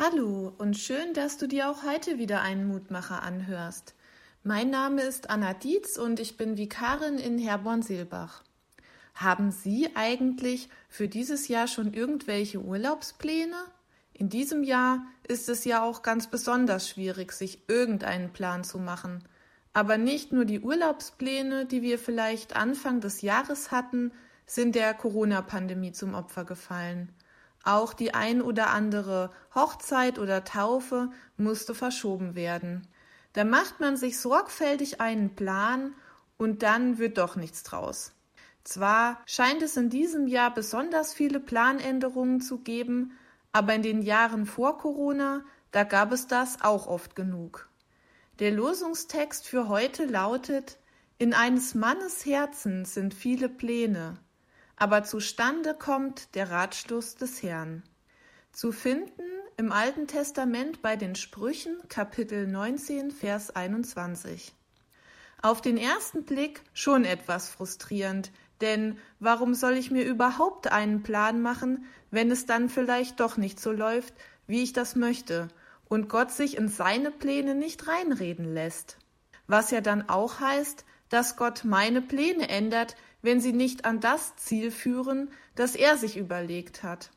Hallo und schön, dass du dir auch heute wieder einen Mutmacher anhörst. Mein Name ist Anna Dietz und ich bin Vikarin in Herborn-Seelbach. Haben Sie eigentlich für dieses Jahr schon irgendwelche Urlaubspläne? In diesem Jahr ist es ja auch ganz besonders schwierig, sich irgendeinen Plan zu machen. Aber nicht nur die Urlaubspläne, die wir vielleicht Anfang des Jahres hatten, sind der Corona-Pandemie zum Opfer gefallen. Auch die ein oder andere Hochzeit oder Taufe musste verschoben werden. Da macht man sich sorgfältig einen Plan und dann wird doch nichts draus. Zwar scheint es in diesem Jahr besonders viele Planänderungen zu geben, aber in den Jahren vor Corona, da gab es das auch oft genug. Der Losungstext für heute lautet In eines Mannes Herzen sind viele Pläne, aber zustande kommt der Ratschluss des Herrn. Zu finden im Alten Testament bei den Sprüchen Kapitel 19 Vers 21. Auf den ersten Blick schon etwas frustrierend, denn warum soll ich mir überhaupt einen Plan machen, wenn es dann vielleicht doch nicht so läuft, wie ich das möchte, und Gott sich in seine Pläne nicht reinreden lässt? Was ja dann auch heißt, dass Gott meine Pläne ändert, wenn sie nicht an das Ziel führen, das er sich überlegt hat.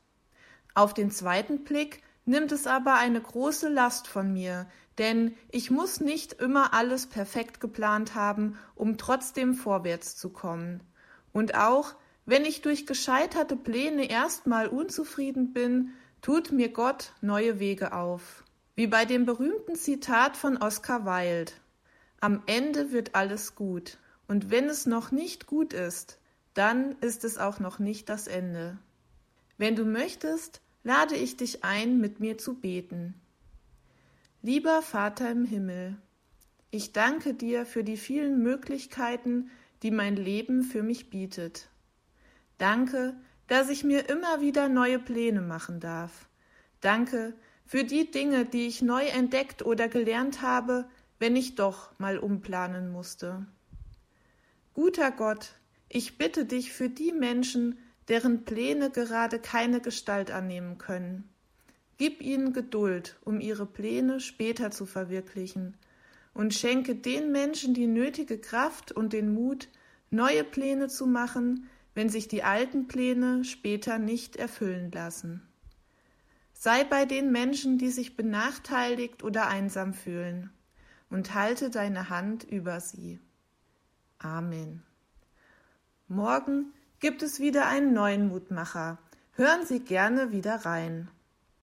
Auf den zweiten Blick nimmt es aber eine große Last von mir, denn ich muss nicht immer alles perfekt geplant haben, um trotzdem vorwärts zu kommen. Und auch wenn ich durch gescheiterte Pläne erstmal unzufrieden bin, tut mir Gott neue Wege auf. Wie bei dem berühmten Zitat von Oscar Wilde. Am Ende wird alles gut. Und wenn es noch nicht gut ist, dann ist es auch noch nicht das Ende. Wenn du möchtest, lade ich dich ein, mit mir zu beten. Lieber Vater im Himmel, ich danke dir für die vielen Möglichkeiten, die mein Leben für mich bietet. Danke, dass ich mir immer wieder neue Pläne machen darf. Danke für die Dinge, die ich neu entdeckt oder gelernt habe, wenn ich doch mal umplanen musste. Guter Gott, ich bitte dich für die Menschen, deren Pläne gerade keine Gestalt annehmen können. Gib ihnen Geduld, um ihre Pläne später zu verwirklichen, und schenke den Menschen die nötige Kraft und den Mut, neue Pläne zu machen, wenn sich die alten Pläne später nicht erfüllen lassen. Sei bei den Menschen, die sich benachteiligt oder einsam fühlen, und halte deine Hand über sie. Amen. Morgen gibt es wieder einen neuen Mutmacher. Hören Sie gerne wieder rein.